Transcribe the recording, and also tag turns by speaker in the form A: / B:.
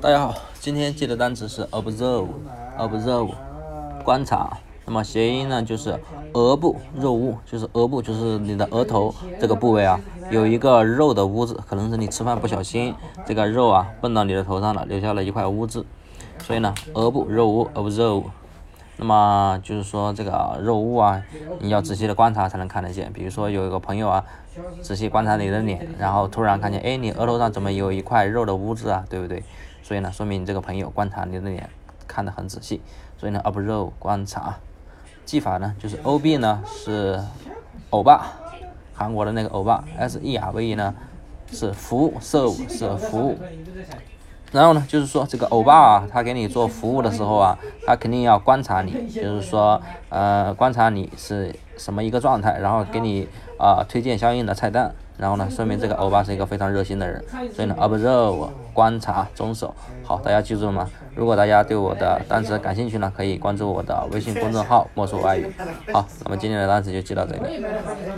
A: 大家好，今天记的单词是 observe，observe，观察。那么谐音呢，就是额部肉污，就是额部，就是你的额头这个部位啊，有一个肉的污渍，可能是你吃饭不小心，这个肉啊蹦到你的头上了，留下了一块污渍，所以呢，额部肉污 observe。那么就是说这个肉污啊，你要仔细的观察才能看得见。比如说有一个朋友啊，仔细观察你的脸，然后突然看见，哎，你额头上怎么有一块肉的污渍啊？对不对？所以呢，说明你这个朋友观察你的脸看得很仔细。所以呢，observe 观察，技法呢就是 O B 呢是欧巴，韩国的那个欧巴，S E R V E 呢是服务，serve 是服务。然后呢，就是说这个欧巴啊，他给你做服务的时候啊，他肯定要观察你，就是说，呃，观察你是什么一个状态，然后给你啊推荐相应的菜单。然后呢，说明这个欧巴是一个非常热心的人。所以呢，observe 观察遵守。好，大家记住了吗？如果大家对我的单词感兴趣呢，可以关注我的微信公众号“莫说外语”。好，那么今天的单词就记到这里。